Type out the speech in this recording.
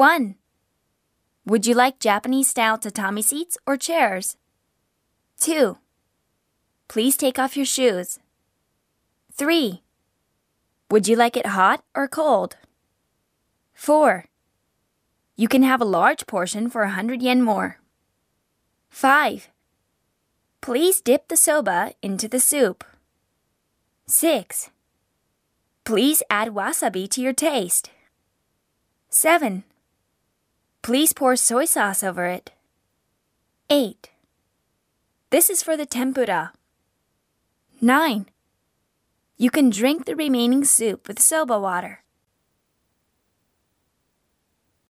1. Would you like Japanese style tatami seats or chairs? 2. Please take off your shoes. 3. Would you like it hot or cold? 4. You can have a large portion for a 100 yen more. 5. Please dip the soba into the soup. 6. Please add wasabi to your taste. 7. Please pour soy sauce over it. 8. This is for the tempura. 9. You can drink the remaining soup with soba water.